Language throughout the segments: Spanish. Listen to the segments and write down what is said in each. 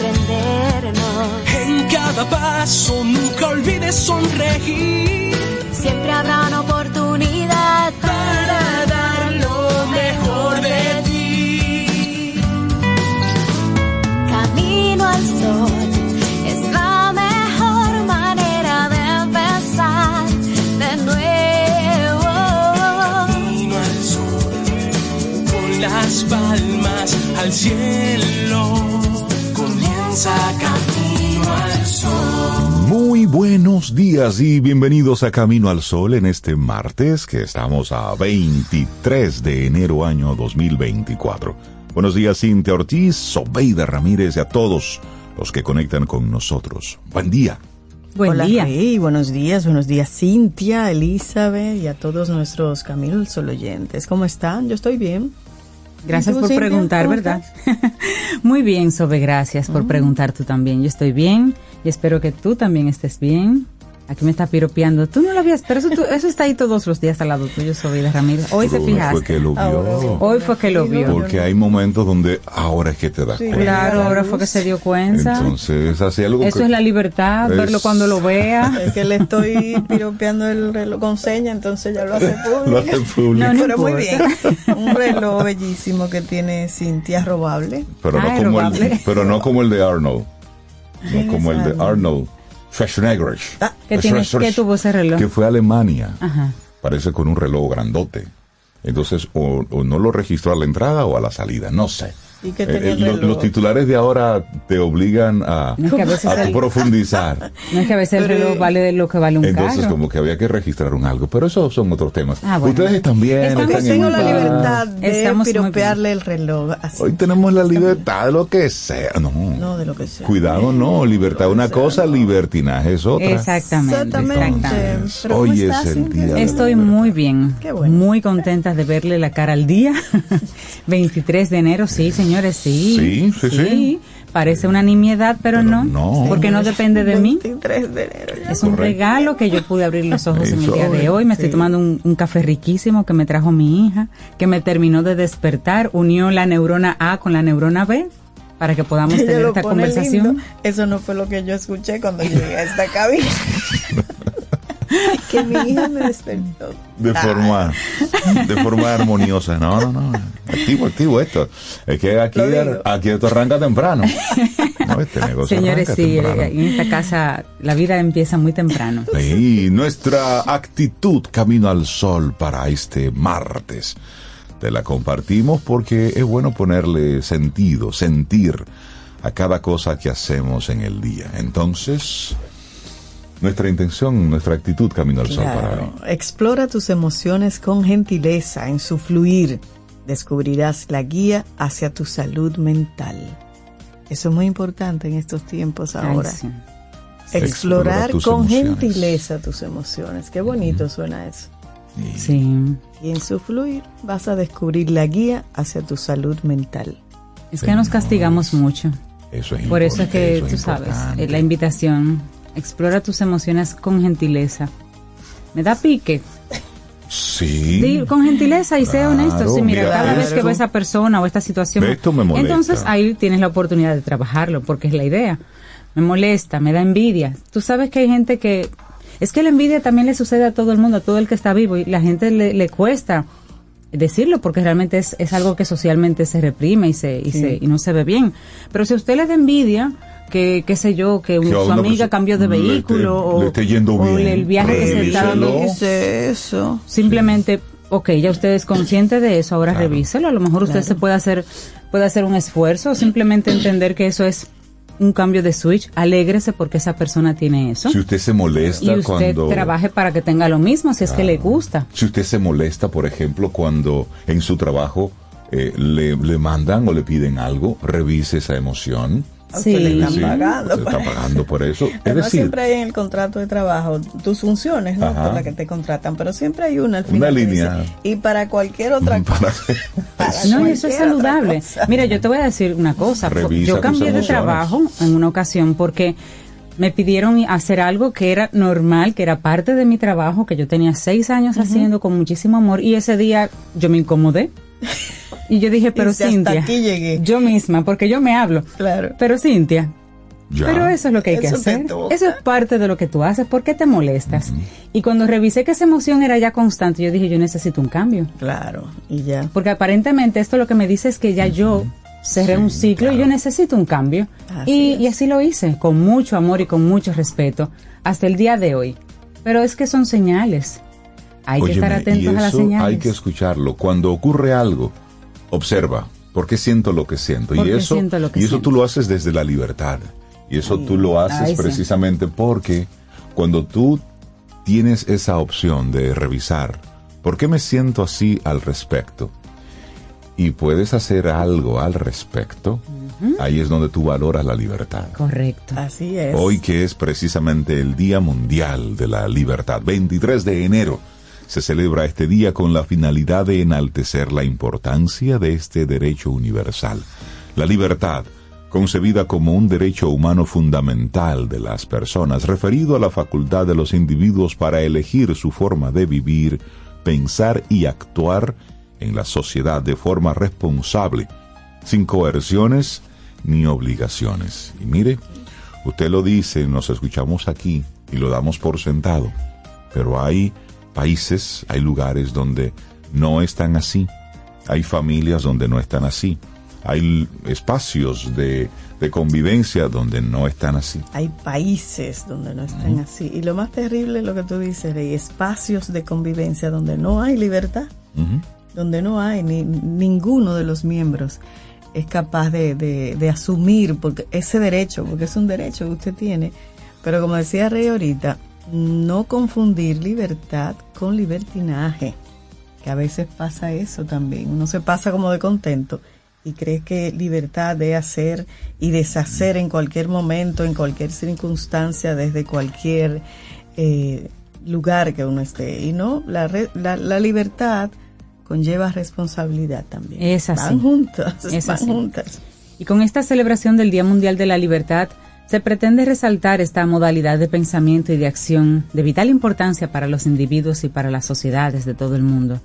En cada paso nunca olvides sonreír. Siempre habrá una oportunidad para dar lo mejor de ti. Camino al sol es la mejor manera de empezar de nuevo. Camino al sol, con las palmas al cielo, comienza camino al sol. Muy buenos días y bienvenidos a Camino al Sol en este martes que estamos a 23 de enero año 2024. Buenos días Cintia Ortiz, Sobeida Ramírez y a todos los que conectan con nosotros. Buen día. Buen Hola, día. Rey, buenos días, buenos días Cintia, Elizabeth y a todos nuestros Camino al Sol oyentes. ¿Cómo están? Yo estoy bien. Gracias ¿Y tú, por preguntar, ¿Cómo ¿verdad? Muy bien, Sobe, gracias por preguntar tú también. Yo estoy bien y espero que tú también estés bien. Aquí me está piropeando. Tú no lo habías, pero eso, tú- eso está ahí todos los días al lado tuyo, Sobeida Ramírez. Hoy te Pero Fue fijaste. que lo vio. Hoy fue que lo vio. Porque hay momentos donde ahora es que te das cuenta. Claro, ahora fue que se dio cuenta. Entonces, así algo Eso que- es la libertad, Es- verlo cuando lo vea. Es que le estoy piropeando el reloj con seña, entonces ya lo hace público. Lo hace público. No, no Pero muy bien. Un reloj bellísimo que tiene Cintia robable. pero, no Ay, como el, pero no como el de Arnold. ¿Quién No como el de Arnold? Schwarzenegger. Ah, ¿Qué, tiene, ¿Qué tuvo ese reloj? que fue a Alemania. Ajá. Parece con un reloj grandote. Entonces, o, o no lo registró a la entrada o a la salida, no sé. ¿Y qué Eh, tenía eh, el reloj? los titulares de ahora te obligan a, No es que a veces a el- profundizar. No es que a veces el Pero- reloj vale de lo que vale un Entonces, carro. como que había que registrar un algo. Pero esos son otros temas. Ah, bueno. Ustedes están bien. Estamos- están en tengo la paz. libertad de Estamos piropearle el reloj. Así. Hoy tenemos la libertad de lo que sea. No. No, de lo que sea. Cuidado, no. Libertad es una cosa, libertinaje es otra. Exactamente. Exactamente. Entonces, Pero ¿cómo hoy es el día la Estoy muy bien, Qué bueno. muy contenta de verle la cara al día. 23 de enero, sí, señores, sí. Sí, sí, sí. Parece una nimiedad, pero, Pero no, no. porque no depende de mí. 23 de enero ya. Es un Correcto. regalo que yo pude abrir los ojos en el día de hoy. Me estoy sí. tomando un, un café riquísimo que me trajo mi hija, que me terminó de despertar, unió la neurona A con la neurona B para que podamos Ella tener esta conversación. lindo. Eso no fue lo que yo escuché cuando llegué a esta cabina. que mi hija me despertó. De forma, de forma armoniosa. No, no, no. Activo, activo esto. Es que aquí, aquí esto arranca temprano. No, este negocio Señores, sí, temprano. en esta casa la vida empieza muy temprano. Sí, nuestra actitud camino al sol para este martes. Te la compartimos porque es bueno ponerle sentido, sentir a cada cosa que hacemos en el día. Entonces, nuestra intención, nuestra actitud camino al sol para hoy. Claro. Explora tus emociones con gentileza en su fluir. Descubrirás la guía hacia tu salud mental. Eso es muy importante en estos tiempos Ay, ahora. sí. Explorar Explora con emociones. gentileza tus emociones. Qué bonito suena eso. Sí. Y en su fluir vas a descubrir la guía hacia tu salud mental. Es que nos castigamos mucho. Eso es Por eso es que, importante, tú eso es sabes, eh, la invitación, explora tus emociones con gentileza. Me da pique. Sí. Con gentileza y Claro, honesto. Sí, mira, mira, cada vez que veo a esa persona o esta situación, Esto me molesta. entonces ahí tienes la oportunidad de trabajarlo, porque es la idea. Me molesta, me da envidia. Tú sabes que hay gente que... Es que la envidia también le sucede a todo el mundo, a todo el que está vivo, y la gente le, le cuesta decirlo porque realmente es, es algo que socialmente se reprime y se y, Sí. se y no se ve bien. Pero si a usted le da envidia que qué sé yo, que, un- Que a su amiga cambió de esté- vehículo o, le esté yendo o bien, el viaje que se está dando eso. simplemente ok ya usted es consciente de eso ahora Claro. revíselo a lo mejor usted Claro. se puede hacer puede hacer un esfuerzo o simplemente entender que eso es un cambio de switch alégrese porque esa persona tiene eso Si usted se molesta y usted cuando... trabaje para que tenga lo mismo si es que le gusta Si usted se molesta, por ejemplo, cuando en su trabajo eh, le, le mandan o le piden algo, revise esa emoción. Le Sí. están Sí, pagando. se está pagando por eso. Es Además, decir, siempre hay en el contrato de trabajo tus funciones, ¿no? Ajá. Por las que te contratan, pero siempre hay una al final. línea. dice, y para cualquier otra cosa. para- para No, y eso es saludable. Mira, yo te voy a decir una cosa. Revisa yo cambié de trabajo en una ocasión porque me pidieron hacer algo que era normal, que era parte de mi trabajo, que yo tenía seis años haciendo con muchísimo amor y ese día yo me incomodé. Y yo dije, pero Dice, hasta Cintia, aquí llegué. yo misma, porque yo me hablo. Claro. Pero Cintia, Ya. pero eso es lo que hay que Eso hacer. Eso es parte de lo que tú haces. ¿Por qué te molestas? Y cuando revisé que esa emoción era ya constante, yo dije, yo necesito un cambio. Claro, y ya. Porque aparentemente esto lo que me dice es que ya yo cerré Sí, un ciclo y yo necesito un cambio. Así Y, y así lo hice, con mucho amor y con mucho respeto, hasta el día de hoy. Pero es que son señales. Hay que estar atentos y a las señales. Hay que escucharlo. Cuando ocurre algo, observa. ¿Por qué siento lo que siento? ¿Por Y eso, siento lo que y eso siento? tú lo haces desde la libertad. Y eso tú lo haces Ay, sí. precisamente porque cuando tú tienes esa opción de revisar, ¿por qué me siento así al respecto? Y puedes hacer algo al respecto, ahí es donde tú valoras la libertad. Correcto. Así es. Hoy que es precisamente el Día Mundial de la Libertad, 23 de enero, se celebra este día con la finalidad de enaltecer la importancia de este derecho universal. La libertad, concebida como un derecho humano fundamental de las personas, referido a la facultad de los individuos para elegir su forma de vivir, pensar y actuar en la sociedad de forma responsable, sin coerciones ni obligaciones. Y mire, usted lo dice, nos escuchamos aquí y lo damos por sentado, pero hay países, hay lugares donde no están así, hay familias donde no están así, hay espacios de, de convivencia donde no están así. Hay países donde no están así. Y lo más terrible es lo que tú dices, Rey, espacios de convivencia donde no hay libertad, donde no hay ni ninguno de los miembros es capaz de, de- de asumir porque ese derecho, porque es un derecho que usted tiene. Pero como decía Rey ahorita, no confundir libertad con libertinaje, que a veces pasa eso también. Uno se pasa como de contento y cree que libertad de hacer y deshacer en cualquier momento, en cualquier circunstancia, desde cualquier eh, lugar que uno esté. Y no, la, la, la libertad conlleva responsabilidad también. Es así. Van juntas, Es van así. juntas. Y con esta celebración del Día Mundial de la Libertad, se pretende resaltar esta modalidad de pensamiento y de acción de vital importancia para los individuos y para las sociedades de todo el mundo.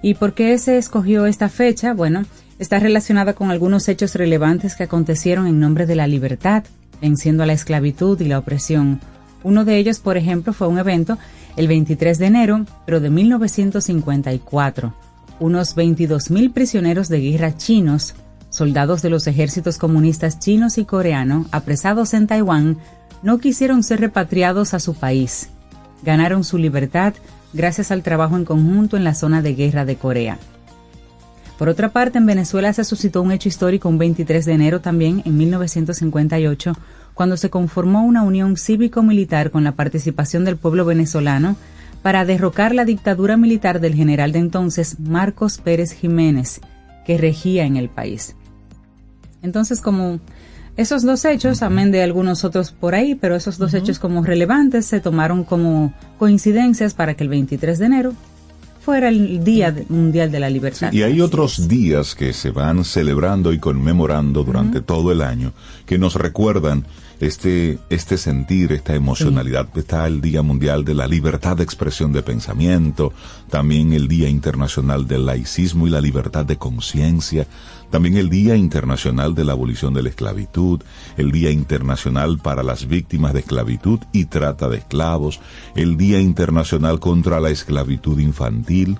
¿Y por qué se escogió esta fecha? Bueno, está relacionada con algunos hechos relevantes que acontecieron en nombre de la libertad, venciendo a la esclavitud y la opresión. Uno de ellos, por ejemplo, fue un evento el 23 de enero, pero de 1954. Unos 22.000 prisioneros de guerra chinos soldados de los ejércitos comunistas chinos y coreano apresados en Taiwán no quisieron ser repatriados a su país. Ganaron su libertad gracias al trabajo en conjunto en la zona de guerra de Corea. Por otra parte, en Venezuela se suscitó un hecho histórico un 23 de enero también, en 1958, cuando se conformó una unión cívico-militar con la participación del pueblo venezolano para derrocar la dictadura militar del general de entonces Marcos Pérez Jiménez, que regía en el país. Entonces, como esos dos hechos, amén de algunos otros por ahí, pero esos dos hechos como relevantes se tomaron como coincidencias para que el 23 de enero fuera el Día Mundial de la Libertad. Y hay otros días que se van celebrando y conmemorando durante todo el año que nos recuerdan este, este sentir, esta emocionalidad. Está el Día Mundial de la Libertad de Expresión de Pensamiento, también el Día Internacional del Laicismo y la Libertad de Conciencia, también el Día Internacional de la Abolición de la Esclavitud, el Día Internacional para las Víctimas de Esclavitud y Trata de Esclavos, el Día Internacional contra la Esclavitud Infantil,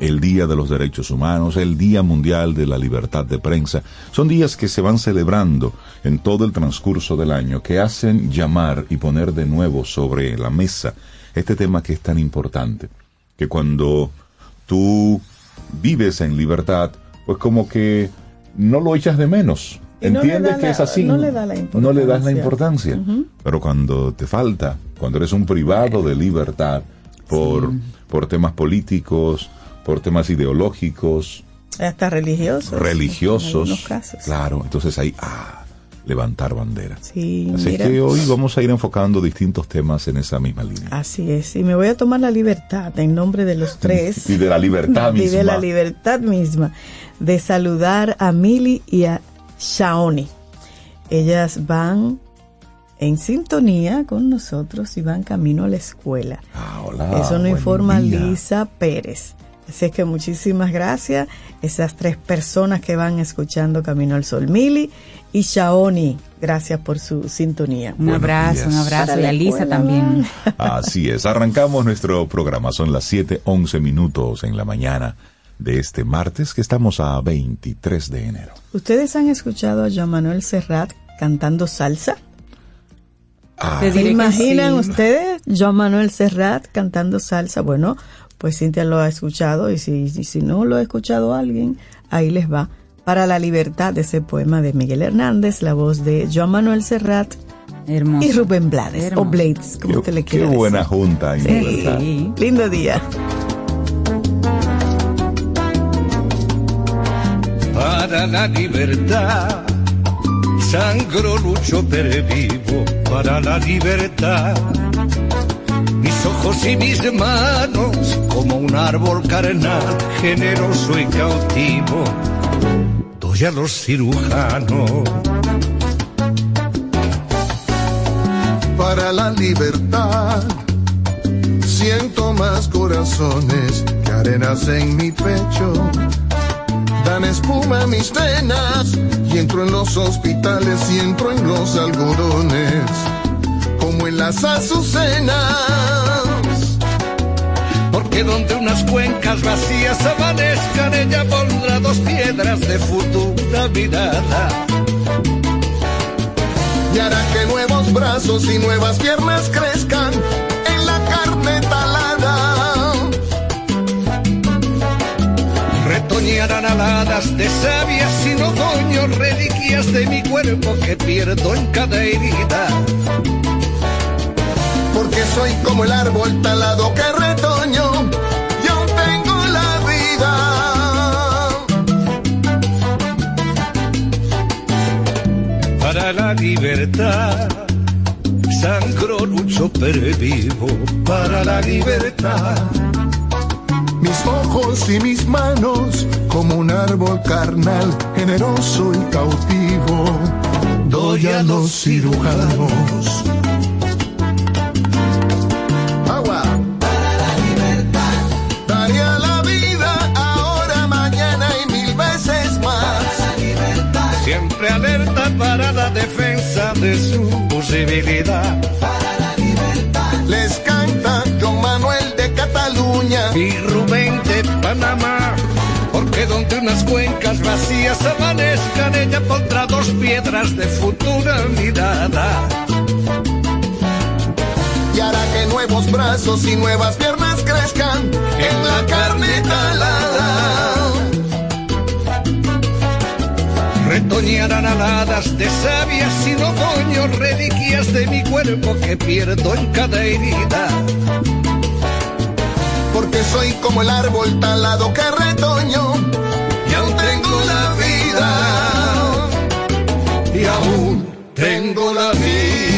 el Día de los Derechos Humanos, el Día Mundial de la Libertad de Prensa. Son días que se van celebrando en todo el transcurso del año, que hacen llamar y poner de nuevo sobre la mesa este tema que es tan importante, que cuando tú vives en libertad, pues como que no lo echas de menos. No Entiendes que la- es así. no le da la No le das la importancia. importancia. Pero cuando te falta, cuando eres un privado de libertad por, por temas políticos, por temas ideológicos, Hasta religiosos. En religiosos, algunos casos. claro, entonces ahí, ah, levantar bandera. Sí, Así mira. que hoy vamos a ir enfocando distintos temas en esa misma línea. Así es, y me voy a tomar la libertad en nombre de los tres Y de la libertad y de misma. la libertad misma de saludar a Mili y a Shaoni. Ellas van en sintonía con nosotros y van camino a la escuela. Ah, hola, Eso nos informa día. Lisa Pérez. Así es que muchísimas gracias. Esas tres personas que van escuchando Camino al Sol, Mili y Shaoni, gracias por su sintonía. Un Buenos abrazo, días. un abrazo. Para Y la a Lisa escuela también. Así es, arrancamos nuestro programa. Son las 7:11 minutos en la mañana de este martes que estamos a 23 de enero. ¿Ustedes han escuchado a Joan Manuel Serrat cantando salsa? Ah, ¿Se imaginan sí. ustedes Joan Manuel Serrat cantando salsa? Bueno, pues Cintia lo ha escuchado y si, y si no lo ha escuchado alguien, ahí les va. Para la libertad de ese poema de Miguel Hernández, la voz de Joan Manuel Serrat Hermoso. y Rubén Blades, Hermoso. o Blades, como qué, usted le qué quiera buena decir. junta en Sí. libertad. Sí. Lindo día. para la libertad. Sangro, lucho, pervivo para la libertad. Mis ojos y mis manos, como un árbol carnal, generoso y cautivo, doy a los cirujanos. para la libertad. Siento más corazones que arenas en mi pecho. Dan espuma a mis venas y entro en los hospitales y entro en los algodones, como en las azucenas. Porque donde unas cuencas vacías amanezcan, ella pondrá dos piedras de futura mirada. y hará que nuevos brazos y nuevas piernas crezcan en la carne talada. Retoñarán aladas de sabias sin otoño, reliquias de mi cuerpo que pierdo en cada herida. Porque soy como el árbol talado que retoño y aún tengo la vida. Para la libertad, sangro, lucho, pervivo. Para la libertad, Mis ojos y mis manos como un árbol carnal, generoso y cautivo. Doy a los cirujanos. De su posibilidad. Les canta John Manuel de Cataluña. Y Rubén de Panamá, porque donde unas cuencas vacías amanezcan, ella pondrá dos piedras de futura mirada. y hará que nuevos brazos y nuevas piernas crezcan en la carne talada. Retoñarán aladas de sabias sin otoño, reliquias de mi cuerpo que pierdo en cada herida. Porque soy como el árbol talado que retoño y aún tengo la vida. Y aún tengo la vida.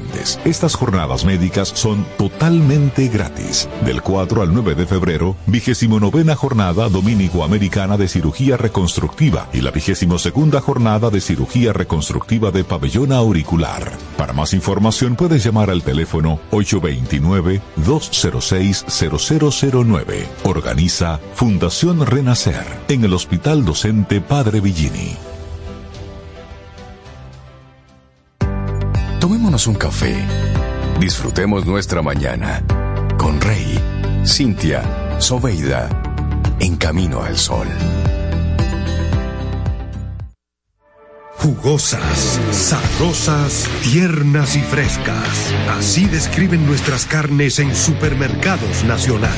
estas jornadas médicas son totalmente gratis. Del 4 al 9 de febrero, vigésimo novena jornada dominico-americana de cirugía reconstructiva y la vigésimo segunda jornada de cirugía reconstructiva de pabellón auricular. Para más información puedes llamar al teléfono 829-206-0009. Organiza Fundación Renacer en el Hospital Docente Padre Villini. Tomémonos un café. Disfrutemos nuestra mañana con Rey, Cintia, Soveida, en camino al sol. Jugosas, sabrosas, tiernas y frescas. Así describen nuestras carnes en Supermercados Nacional.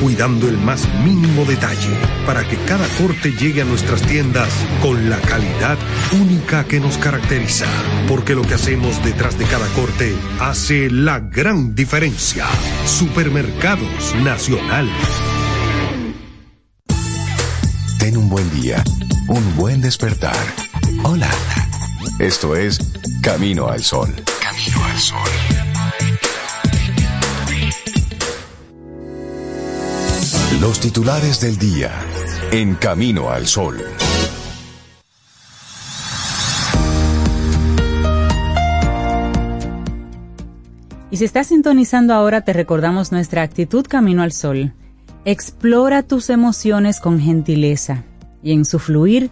cuidando el más mínimo detalle para que cada corte llegue a nuestras tiendas con la calidad única que nos caracteriza. Porque lo que hacemos detrás de cada corte hace la gran diferencia. Supermercados Nacional. Ten un buen día, un buen despertar. Hola. Esto es Camino al Sol. Camino al Sol. Los titulares del día en Camino al Sol. Y si estás sintonizando ahora, te recordamos nuestra actitud Camino al Sol. Explora tus emociones con gentileza y en su fluir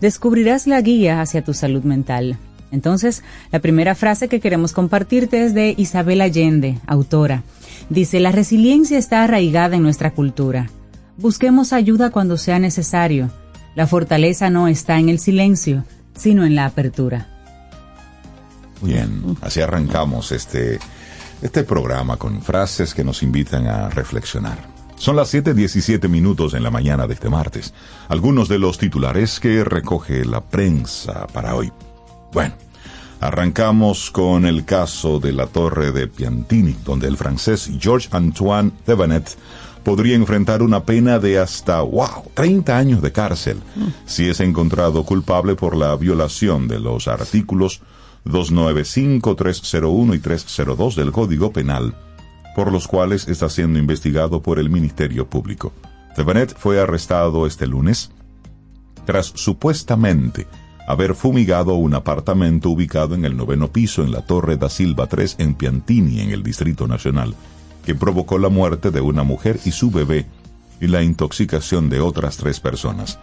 descubrirás la guía hacia tu salud mental. Entonces, la primera frase que queremos compartirte es de Isabel Allende, autora. Dice, la resiliencia está arraigada en nuestra cultura. Busquemos ayuda cuando sea necesario. La fortaleza no está en el silencio, sino en la apertura. Bien, así arrancamos este, este programa con frases que nos invitan a reflexionar. Son las 7:17 minutos en la mañana de este martes. Algunos de los titulares que recoge la prensa para hoy. Bueno, arrancamos con el caso de la torre de Piantini, donde el francés Georges Antoine Thevenet podría enfrentar una pena de hasta, wow, 30 años de cárcel si es encontrado culpable por la violación de los artículos 295, 301 y 302 del Código Penal, por los cuales está siendo investigado por el Ministerio Público. Thevenet fue arrestado este lunes tras supuestamente haber fumigado un apartamento ubicado en el noveno piso en la Torre da Silva 3 en Piantini, en el Distrito Nacional, que provocó la muerte de una mujer y su bebé y la intoxicación de otras tres personas.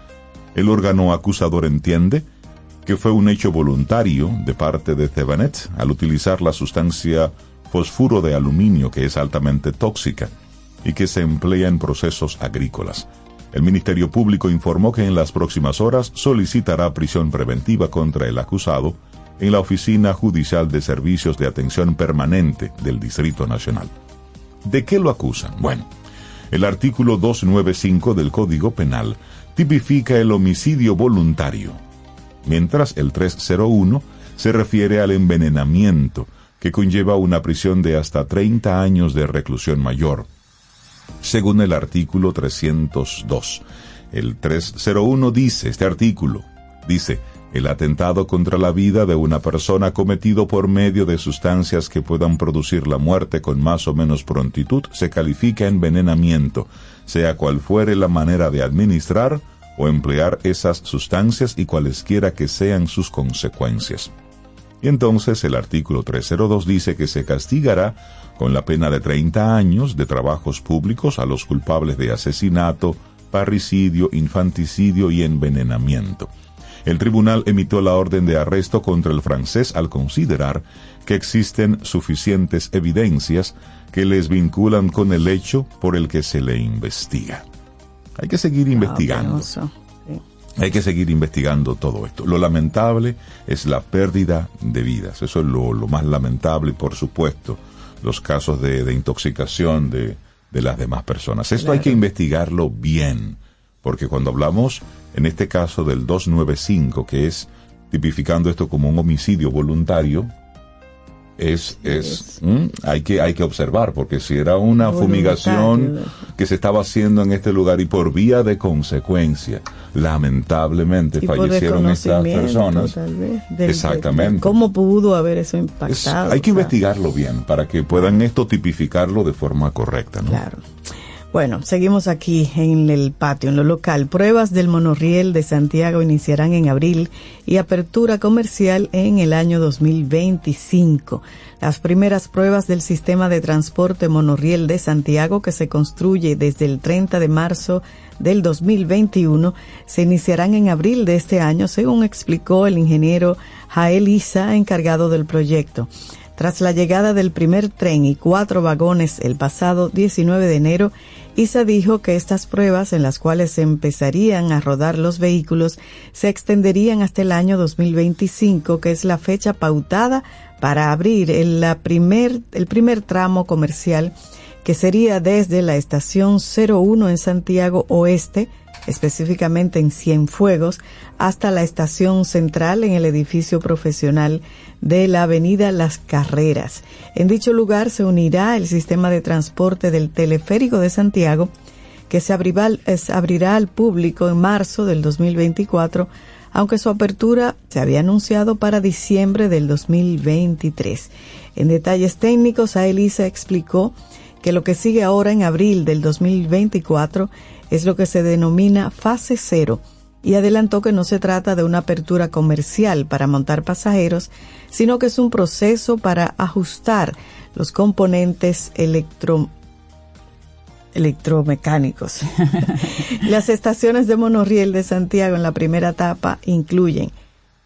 El órgano acusador entiende que fue un hecho voluntario de parte de Thevenet al utilizar la sustancia fosfuro de aluminio que es altamente tóxica y que se emplea en procesos agrícolas. El Ministerio Público informó que en las próximas horas solicitará prisión preventiva contra el acusado en la Oficina Judicial de Servicios de Atención Permanente del Distrito Nacional. ¿De qué lo acusan? Bueno, el artículo 295 del Código Penal tipifica el homicidio voluntario, mientras el 301 se refiere al envenenamiento, que conlleva una prisión de hasta 30 años de reclusión mayor, según el artículo 302. El 301 dice, este artículo, dice, el atentado contra la vida de una persona cometido por medio de sustancias que puedan producir la muerte con más o menos prontitud se califica envenenamiento, sea cual fuere la manera de administrar o emplear esas sustancias y cualesquiera que sean sus consecuencias. Y entonces el artículo 302 dice que se castigará con la pena de 30 años de trabajos públicos a los culpables de asesinato, parricidio, infanticidio y envenenamiento. El tribunal emitió la orden de arresto contra el francés al considerar que existen suficientes evidencias que les vinculan con el hecho por el que se le investiga. Hay que seguir investigando. penoso. Sí. Hay que seguir investigando todo esto. Lo lamentable es la pérdida de vidas. Eso es lo, lo más lamentable por supuesto los casos de, de intoxicación de, de las demás personas. Esto hay que investigarlo bien, porque cuando hablamos en este caso del 295, que es tipificando esto como un homicidio voluntario, es, es, hay que hay que observar porque si era una fumigación que se estaba haciendo en este lugar y por vía de consecuencia lamentablemente fallecieron estas personas del- exactamente de ¿Cómo pudo haber eso Es- impactado? hay que O sea, investigarlo bien para que puedan esto tipificarlo de forma correcta ¿no? Claro. Bueno, seguimos aquí en el patio, en lo local. Pruebas del monorriel de Santiago iniciarán en abril y apertura comercial en el año 2025. Las primeras pruebas del sistema de transporte monorriel de Santiago, que se construye desde el 30 de marzo del 2021, se iniciarán en abril de este año, según explicó el ingeniero Jael Isa, encargado del proyecto. Tras la llegada del primer tren y cuatro vagones el pasado 19 de enero, ISA dijo que estas pruebas en las cuales se empezarían a rodar los vehículos se extenderían hasta el año 2025, que es la fecha pautada para abrir el, primer, el primer tramo comercial, que sería desde la estación 01 en Santiago Oeste, específicamente en Cienfuegos, hasta la estación central en el edificio profesional de la avenida Las Carreras. En dicho lugar se unirá el sistema de transporte del teleférico de Santiago, que se abrirá, al público en marzo del 2024, aunque su apertura se había anunciado para diciembre del 2023. En detalles técnicos, Aelisa explicó que lo que sigue ahora en abril del 2024 es lo que se denomina fase cero y adelantó que no se trata de una apertura comercial para montar pasajeros, sino que es un proceso para ajustar los componentes electro electromecánicos. Las estaciones de monorriel de Santiago en la primera etapa incluyen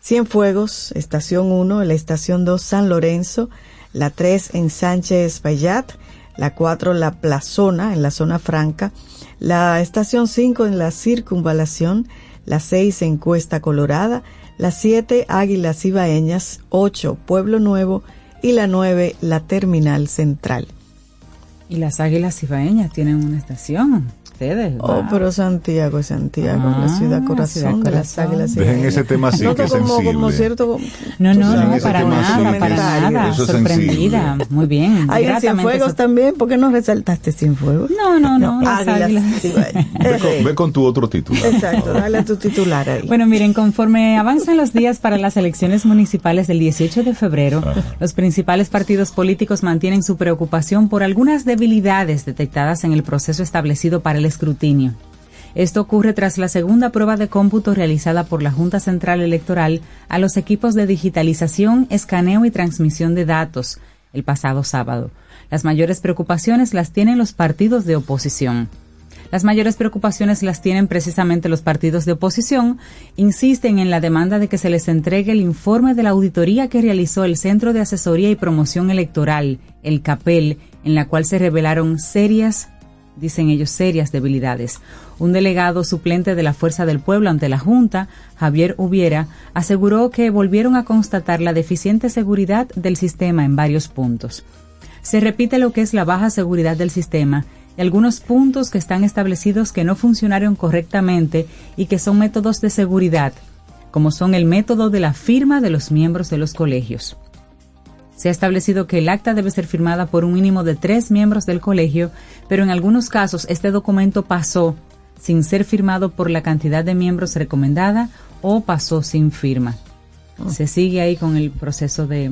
Cienfuegos, estación 1, la estación 2 San Lorenzo, la 3 en Sánchez Bayat, la 4 la Plazona en la zona franca, la estación 5 en la circunvalación, la 6 en Cuesta Colorada, la 7 Águilas Ibaeñas, 8 Pueblo Nuevo y la 9 la Terminal Central. Y las águilas ibaeñas tienen una estación. Ustedes. Oh, wow. pero Santiago es Santiago, la Ah, ciudad corazón ciudad de las águilas. Dejen ese tema así, que es como, como sensible. cierto. No, no, no, para nada, así, para nada. Eso es Sorprendida. sensible. Muy bien. Hay Cienfuegos también, ¿por qué no resaltaste Cienfuegos? No, no, no. las águilas águilas. ibaeñas. ve, con, ve con tu otro título Exacto, dale a tu titular ahí. Bueno, miren, conforme avanzan los días para las elecciones municipales del 18 de febrero, los principales partidos políticos mantienen su preocupación por algunas debilidades detectadas en el proceso establecido para el escrutinio. Esto ocurre tras la segunda prueba de cómputo realizada por la Junta Central Electoral a los equipos de digitalización, escaneo y transmisión de datos el pasado sábado. Las mayores preocupaciones las tienen los partidos de oposición. Las mayores preocupaciones las tienen precisamente los partidos de oposición. Insisten en la demanda de que se les entregue el informe de la auditoría que realizó el Centro de Asesoría y Promoción Electoral, el CAPEL, en la cual se revelaron serias, dicen ellos, serias debilidades. Un delegado suplente de la Fuerza del Pueblo ante la Junta, Javier Hubiera, aseguró que volvieron a constatar la deficiente seguridad del sistema en varios puntos. Se repite lo que es la baja seguridad del sistema y algunos puntos que están establecidos que no funcionaron correctamente y que son métodos de seguridad, como son el método de la firma de los miembros de los colegios. Se ha establecido que el acta debe ser firmada por un mínimo de tres miembros del colegio, pero en algunos casos este documento pasó sin ser firmado por la cantidad de miembros recomendada o pasó sin firma. Se sigue ahí con el proceso de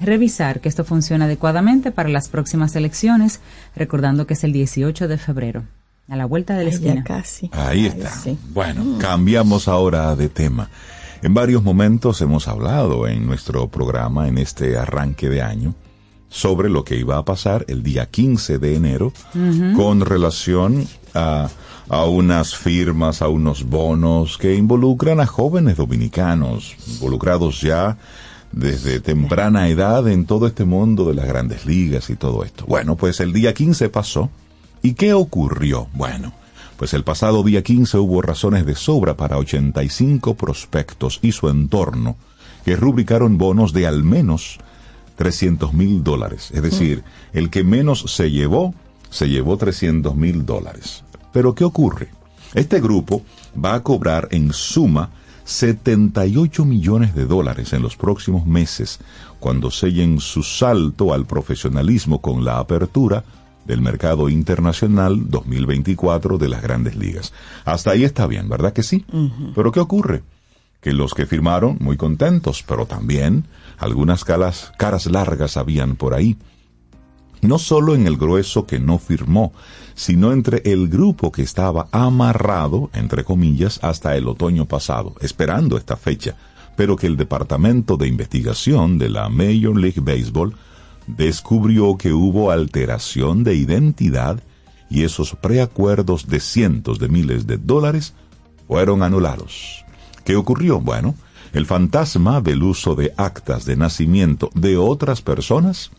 revisar que esto funcione adecuadamente para las próximas elecciones, recordando que es el 18 de febrero, a la vuelta de la Ay, esquina. ya casi. Ahí Ay, está. sí. Bueno, cambiamos ahora de tema. En varios momentos hemos hablado en nuestro programa, en este arranque de año, sobre lo que iba a pasar el día 15 de enero con relación a, a unas firmas, a unos bonos que involucran a jóvenes dominicanos, involucrados ya desde temprana edad en todo este mundo de las grandes ligas y todo esto. Bueno, pues el día 15 pasó. ¿Y qué ocurrió? Bueno, pues el pasado día 15 hubo razones de sobra para 85 prospectos y su entorno que rubricaron bonos de al menos 300 mil dólares. Es decir, el que menos se llevó, se llevó 300 mil dólares. Pero ¿qué ocurre? Este grupo va a cobrar en suma 78 millones de dólares en los próximos meses cuando sellen su salto al profesionalismo con la apertura del mercado internacional 2024 de las grandes ligas. Hasta ahí está bien, ¿verdad que sí? Pero ¿qué ocurre? Que los que firmaron, muy contentos, pero también algunas caras, caras largas habían por ahí. No solo en el grueso que no firmó, sino entre el grupo que estaba amarrado, entre comillas, hasta el otoño pasado, esperando esta fecha, pero que el Departamento de Investigación de la Major League Baseball descubrió que hubo alteración de identidad y esos preacuerdos de cientos de miles de dólares fueron anulados. ¿Qué ocurrió? Bueno, el fantasma del uso de actas de nacimiento de otras personas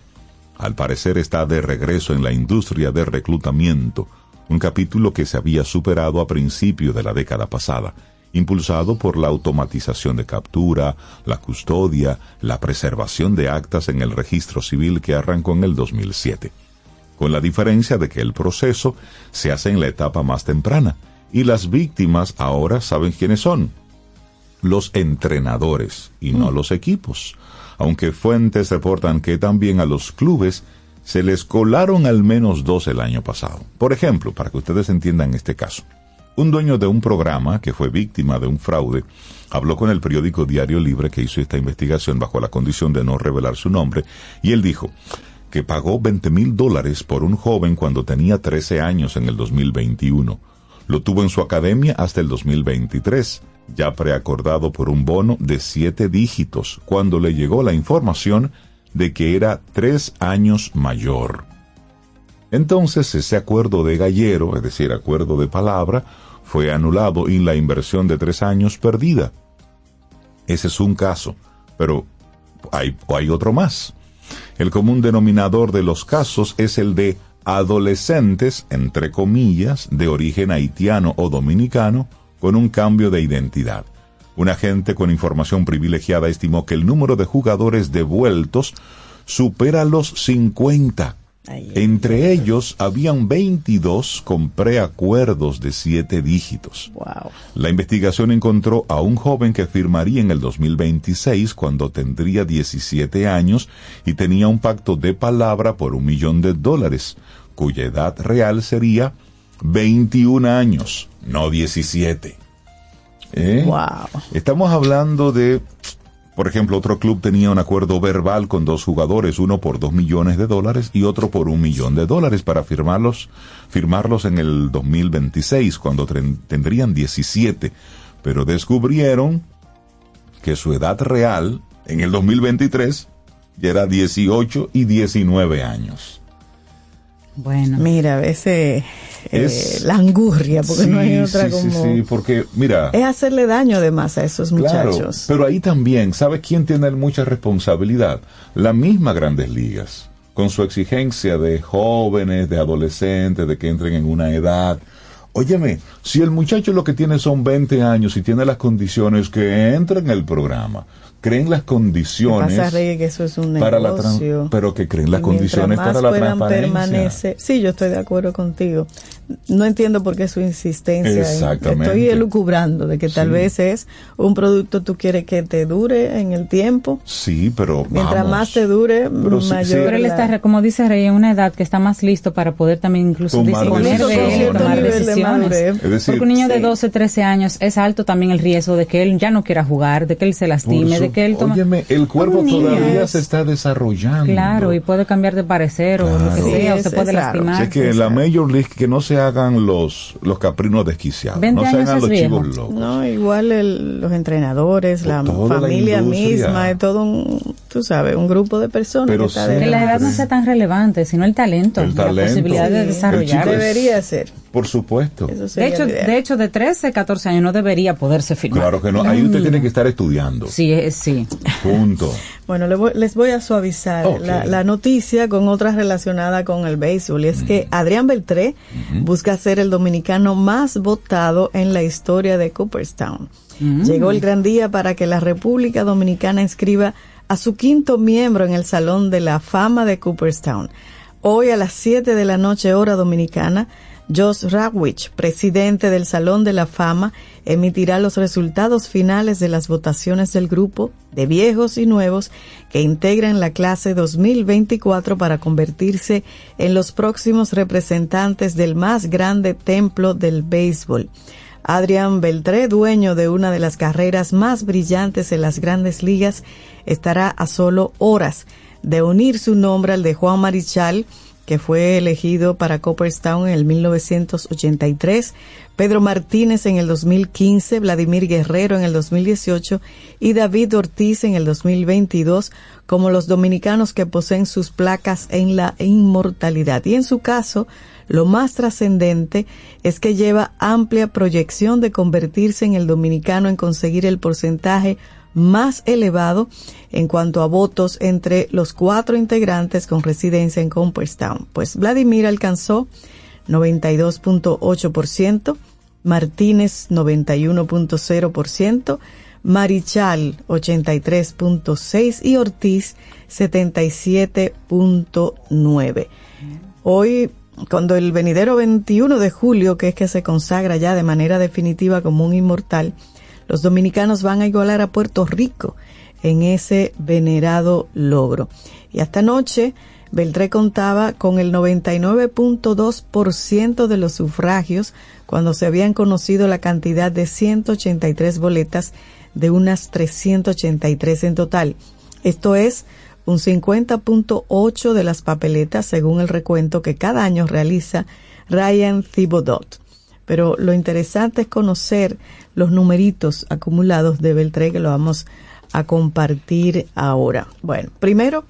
al parecer está de regreso en la industria de reclutamiento, un capítulo que se había superado a principio de la década pasada, impulsado por la automatización de captura, la custodia, la preservación de actas en el registro civil que arrancó en el 2007, con la diferencia de que el proceso se hace en la etapa más temprana, y las víctimas ahora saben quiénes son, los entrenadores y no los equipos. Aunque fuentes reportan que también a los clubes se les colaron al menos dos el año pasado. Por ejemplo, para que ustedes entiendan este caso, un dueño de un programa que fue víctima de un fraude habló con el periódico Diario Libre que hizo esta investigación bajo la condición de no revelar su nombre y él dijo que pagó 20 mil dólares por un joven cuando tenía 13 años en el 2021. Lo tuvo en su academia hasta el 2023 ya preacordado por un bono de siete dígitos, cuando le llegó la información de que era tres años mayor. Entonces ese acuerdo de gallero, es decir, acuerdo de palabra, fue anulado y la inversión de tres años perdida. Ese es un caso, pero hay, otro más. El común denominador de los casos es el de adolescentes, entre comillas, de origen haitiano o dominicano, con un cambio de identidad. Un agente con información privilegiada estimó que el número de jugadores devueltos supera los 50. Entre ellos habían 22 con preacuerdos de siete dígitos. La investigación encontró a un joven que firmaría en el 2026 cuando tendría 17 años y tenía un pacto de palabra por un millón de dólares, cuya edad real sería 21 años, no 17. ¿Eh? Wow. Estamos hablando de, por ejemplo, otro club tenía un acuerdo verbal con dos jugadores, uno por dos millones de dólares y otro por un millón de dólares para firmarlos, firmarlos en el 2026, cuando tendrían 17. Pero descubrieron que su edad real en el 2023 ya era 18 y 19 años. Bueno. Mira, a veces eh, Es- la angurria, porque no hay Sí, otra sí, sí, como... sí, porque mira, Es hacerle daño además a esos Claro, muchachos. pero ahí también, ¿sabe quién tiene mucha responsabilidad? La misma Grandes Ligas, con su exigencia de jóvenes, de adolescentes, de que entren en una edad. Óyeme, si el muchacho lo que tiene son 20 años y tiene las condiciones que entra en el programa, creen las condiciones pasa, Rey, que eso es un para la tran- negocio. pero que creen las condiciones para la transparencia. permanecer- Sí, yo estoy de acuerdo contigo. No entiendo por qué su insistencia. en- Exactamente. Estoy elucubrando de que tal Sí. vez es un producto tú quieres que te dure en el tiempo. Sí, pero Mientras vamos. más te dure, Pero mayor. sí. Pero él está, como dice Rey, en una edad que está más listo para poder también incluso Tomar disponer decisiones. de él, tomar de decisiones. Es decir, Porque un niño de sí. 12, 13 años es alto también el riesgo de que él ya no quiera jugar, de que él se lastime, su- de que él toma... Óyeme, el cuerpo todavía es- se está desarrollando. Claro, y puede cambiar de parecer o lo que sea, o se puede lastimar. Así que la. Major League que no se hagan los, los caprinos desquiciados, 20 no se hagan los viejo. chivos locos. No, igual el- los entrenadores, la la familia industria. misma, es todo un, tú sabes, un grupo de personas Pero que está. Que la edad no sea tan relevante, sino el talento, El la talento. posibilidad de desarrollar. Debería ser. Por supuesto. De hecho, de hecho, de 13, 14 años no debería poderse firmar. Claro que no. Ahí usted tiene que estar estudiando. Sí, eh, sí. Punto. Bueno, le voy- les voy a suavizar la, la noticia con otras relacionadas con el béisbol. Y es que Adrián Beltré busca ser el dominicano más votado en la historia de Cooperstown. Llegó el gran día para que la República Dominicana inscriba a su quinto miembro en el Salón de la Fama de Cooperstown. Hoy a las 7 de la noche hora dominicana, Josh Rawich, presidente del Salón de la Fama, emitirá los resultados finales de las votaciones del grupo de viejos y nuevos que integran la clase 2024 para convertirse en los próximos representantes del más grande templo del béisbol. Adrián Beltré, dueño de una de las carreras más brillantes en las grandes ligas, estará a solo horas de unir su nombre al de Juan Marichal, que fue elegido para Cooperstown en el 1983, Pedro Martínez en el 2015, Vladimir Guerrero en el 2018 y David Ortiz en el 2022 como los dominicanos que poseen sus placas en la inmortalidad. Y en su caso, lo más trascendente es que lleva amplia proyección de convertirse en el dominicano en conseguir el porcentaje más elevado en cuanto a votos entre los cuatro integrantes con residencia en Cooperstown. Pues Vladimir alcanzó 92.8%, Martínez 91.0%, Marichal 83.6% y Ortiz 77.9%. Hoy, cuando el venidero 21 de julio, que es que se consagra ya de manera definitiva como un inmortal, los dominicanos van a igualar a Puerto Rico en ese venerado logro. Y hasta anoche, Beltré contaba con el 99.2% de los sufragios cuando se habían conocido la cantidad de 183 boletas de unas 383 en total. Esto es un 50.8 de las papeletas según el recuento que cada año realiza Ryan Thibodeau. Pero lo interesante es conocer los numeritos acumulados de Beltré que lo vamos a compartir ahora. Bueno, primero,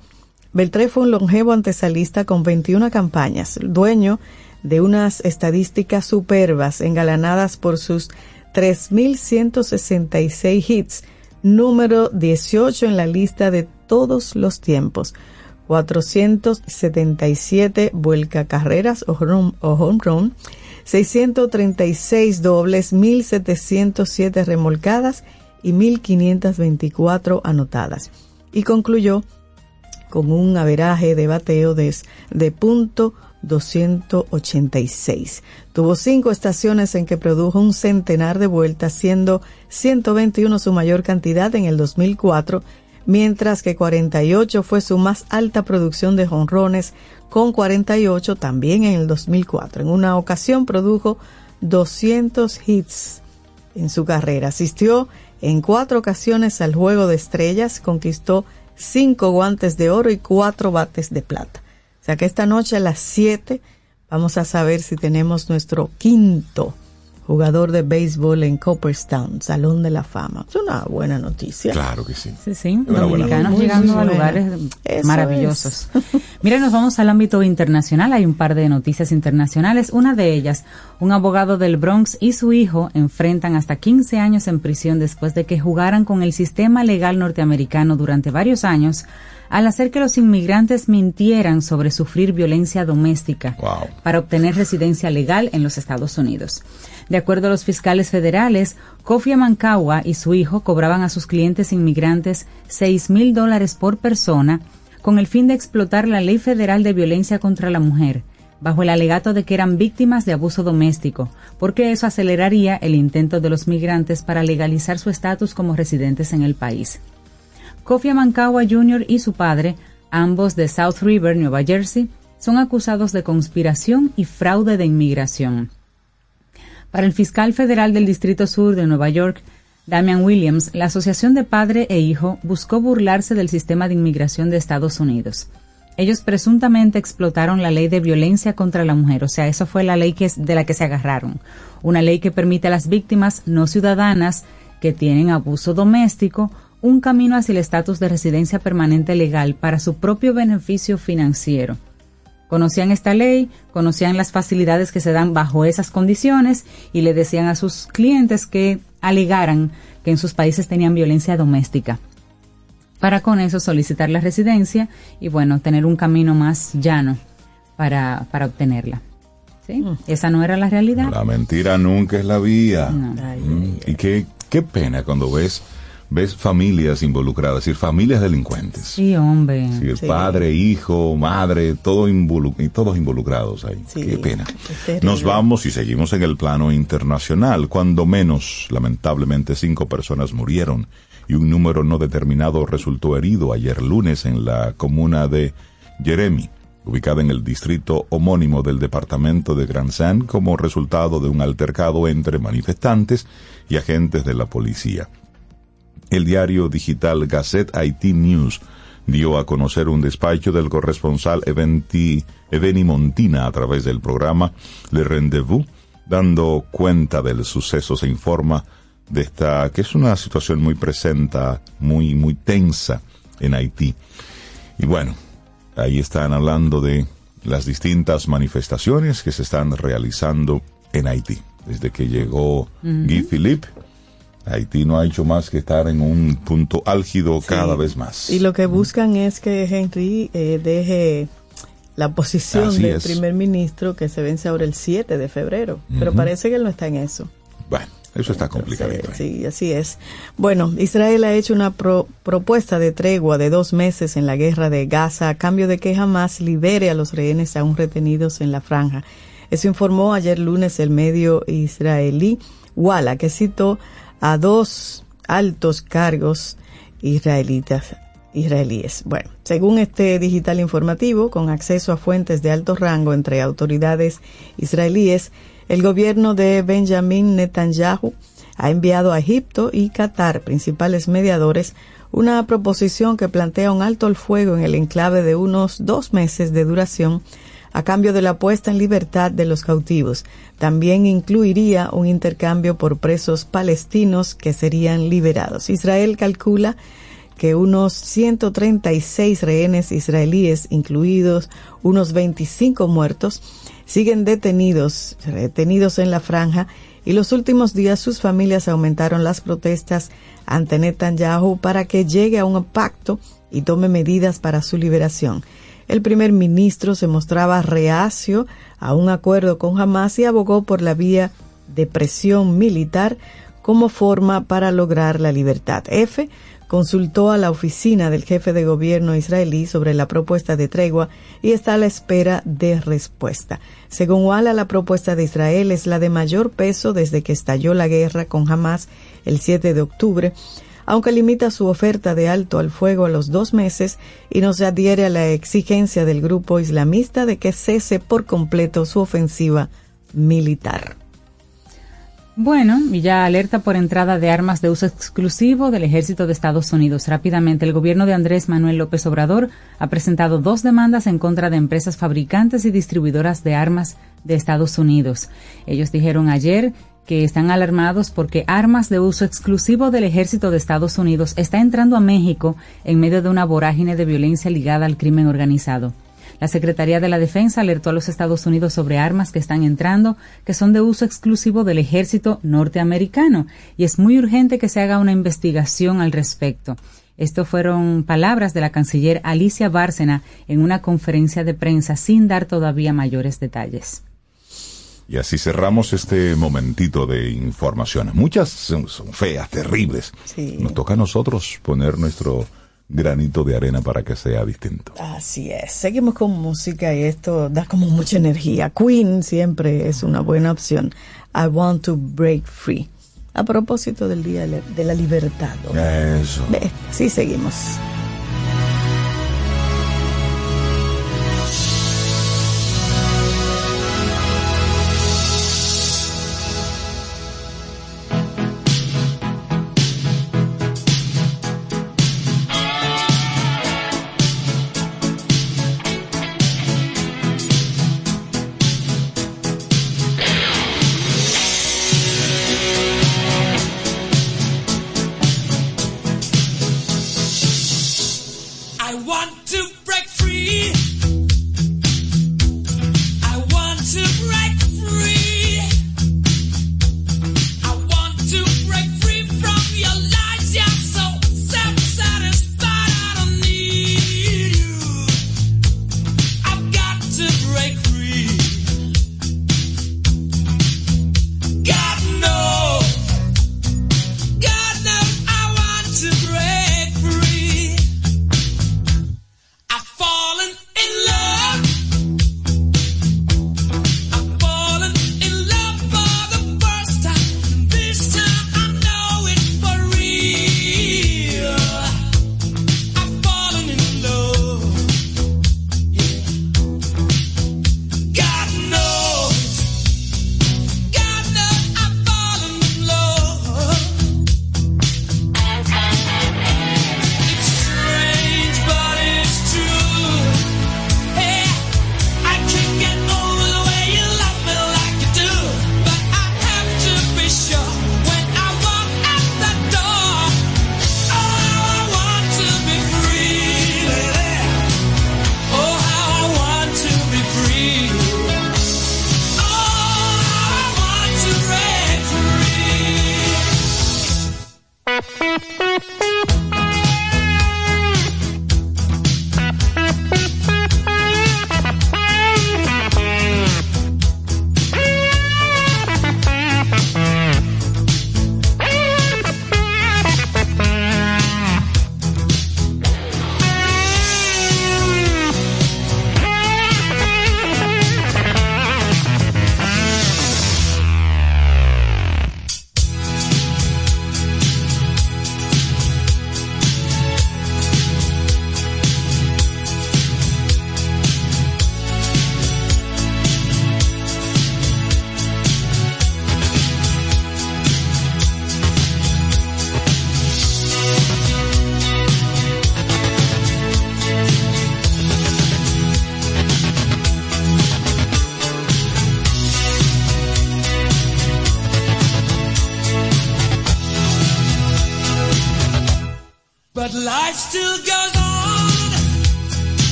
Beltré fue un longevo antesalista con 21 campañas, dueño de unas estadísticas superbas engalanadas por sus 3.166 hits, número 18 en la lista de todos los tiempos, 477 vuelca carreras o home, o home run, 636 dobles, 1.707 remolcadas y 1.524 anotadas. Y concluyó con un averaje de bateo de, de punto 286. Tuvo cinco estaciones en que produjo un centenar de vueltas, siendo 121 su mayor cantidad en el 2004, mientras que 48 fue su más alta producción de jonrones, con 48 también en el 2004. En una ocasión produjo 200 hits en su carrera. Asistió en cuatro ocasiones al Juego de Estrellas, conquistó cinco guantes de oro y cuatro bates de plata. O sea que esta noche a las 7 vamos a saber si tenemos nuestro quinto jugador de béisbol en Cooperstown, Salón de la Fama. Es una buena noticia. Claro que sí. Sí, sí, buena dominicanos Muy llegando a lugares Eso maravillosos. Mira, nos vamos al ámbito internacional. Hay un par de noticias internacionales. Una de ellas, un abogado del Bronx y su hijo enfrentan hasta 15 años en prisión después de que jugaran con el sistema legal norteamericano durante varios años al hacer que los inmigrantes mintieran sobre sufrir violencia doméstica Wow. para obtener residencia legal en los Estados Unidos. De acuerdo a los fiscales federales, Kofi Mankawa y su hijo cobraban a sus clientes inmigrantes 6 mil dólares por persona con el fin de explotar la ley federal de violencia contra la mujer, bajo el alegato de que eran víctimas de abuso doméstico, porque eso aceleraría el intento de los migrantes para legalizar su estatus como residentes en el país. Kofi Mankawa Jr. y su padre, ambos de South River, Nueva Jersey, son acusados de conspiración y fraude de inmigración. Para el fiscal federal del Distrito Sur de Nueva York, Damian Williams, la asociación de padre e hijo buscó burlarse del sistema de inmigración de Estados Unidos. Ellos presuntamente explotaron la ley de violencia contra la mujer, o sea, eso fue la ley que es de la que se agarraron, una ley que permite a las víctimas no ciudadanas que tienen abuso doméstico un camino hacia el estatus de residencia permanente legal para su propio beneficio financiero. conocían esta ley, conocían las facilidades que se dan bajo esas condiciones y le decían a sus clientes que alegaran que en sus países tenían violencia doméstica. Para con eso solicitar la residencia y bueno, tener un camino más llano para, para obtenerla. ¿Sí? Esa no era la realidad. La mentira nunca es la vía. Mm, Y qué, qué pena cuando ves ves familias involucradas, es decir, familias delincuentes. Sí, hombre. Sí, el Sí. padre, hijo, madre, todo involu- y todos involucrados ahí. Sí, Qué pena. Nos vamos y seguimos en el plano internacional. Cuando menos, lamentablemente, cinco personas murieron y un número no determinado resultó herido ayer lunes en la comuna de Jeremy, ubicada en el distrito homónimo del departamento de Grand Saint, como resultado de un altercado entre manifestantes y agentes de la policía. El diario digital Gazette IT News dio a conocer un despacho del corresponsal Eventi, Eveni Montina a través del programa Le Rendezvous, dando cuenta del suceso. Se informa de esta, que es una situación muy presenta, muy, muy tensa en Haití. Y bueno, ahí están hablando de las distintas manifestaciones que se están realizando en Haití. Desde que llegó Guy Philippe, Haití no ha hecho más que estar en un punto álgido cada vez más. Y lo que buscan es que Henry eh, deje la posición Así del es. primer ministro que se vence ahora el 7 de febrero. Pero parece que él no está en eso. Bueno, eso está complicado. Sí, sí, así es. Bueno, Israel ha hecho una pro- propuesta de tregua de dos meses en la guerra de Gaza a cambio de que jamás libere a los rehenes aún retenidos en la franja. Eso informó ayer lunes el medio israelí Walla, que citó a dos altos cargos israelitas israelíes. Bueno, según este digital informativo, con acceso a fuentes de alto rango entre autoridades israelíes, el gobierno de Benjamin Netanyahu ha enviado a Egipto y Qatar, principales mediadores, una proposición que plantea un alto al fuego en el enclave de unos dos meses de duración a cambio de la puesta en libertad de los cautivos. También incluiría un intercambio por presos palestinos que serían liberados. Israel calcula que unos 136 rehenes israelíes, incluidos unos 25 muertos, siguen detenidos, retenidos en la franja y los últimos días sus familias aumentaron las protestas ante Netanyahu para que llegue a un pacto y tome medidas para su liberación. El primer ministro se mostraba reacio a un acuerdo con Hamas y abogó por la vía de presión militar como forma para lograr la libertad. F consultó a la oficina del jefe de gobierno israelí sobre la propuesta de tregua y está a la espera de respuesta. Según Walla, la propuesta de Israel es la de mayor peso desde que estalló la guerra con Hamas el 7 de octubre, aunque limita su oferta de alto al fuego a los dos meses y no se adhiere a la exigencia del grupo islamista de que cese por completo su ofensiva militar. Bueno, y ya alerta por entrada de armas de uso exclusivo del ejército de Estados Unidos. Rápidamente, el gobierno de Andrés Manuel López Obrador ha presentado dos demandas en contra de empresas fabricantes y distribuidoras de armas de Estados Unidos. Ellos dijeron ayer que están alarmados porque armas de uso exclusivo del ejército de Estados Unidos está entrando a México en medio de una vorágine de violencia ligada al crimen organizado. La Secretaría de la Defensa alertó a los Estados Unidos sobre armas que están entrando que son de uso exclusivo del ejército norteamericano y es muy urgente que se haga una investigación al respecto. Esto fueron palabras de la canciller Alicia Bárcena en una conferencia de prensa sin dar todavía mayores detalles. Y así cerramos este momentito de información. Muchas son, son feas, terribles. Sí. Nos toca a nosotros poner nuestro granito de arena para que sea distinto. Así es. Seguimos con música y esto da como mucha energía. Queen siempre es una buena opción. I want to break free. A propósito del Día de la- Libertad. ¿no? Eso. Ve, Sí, seguimos.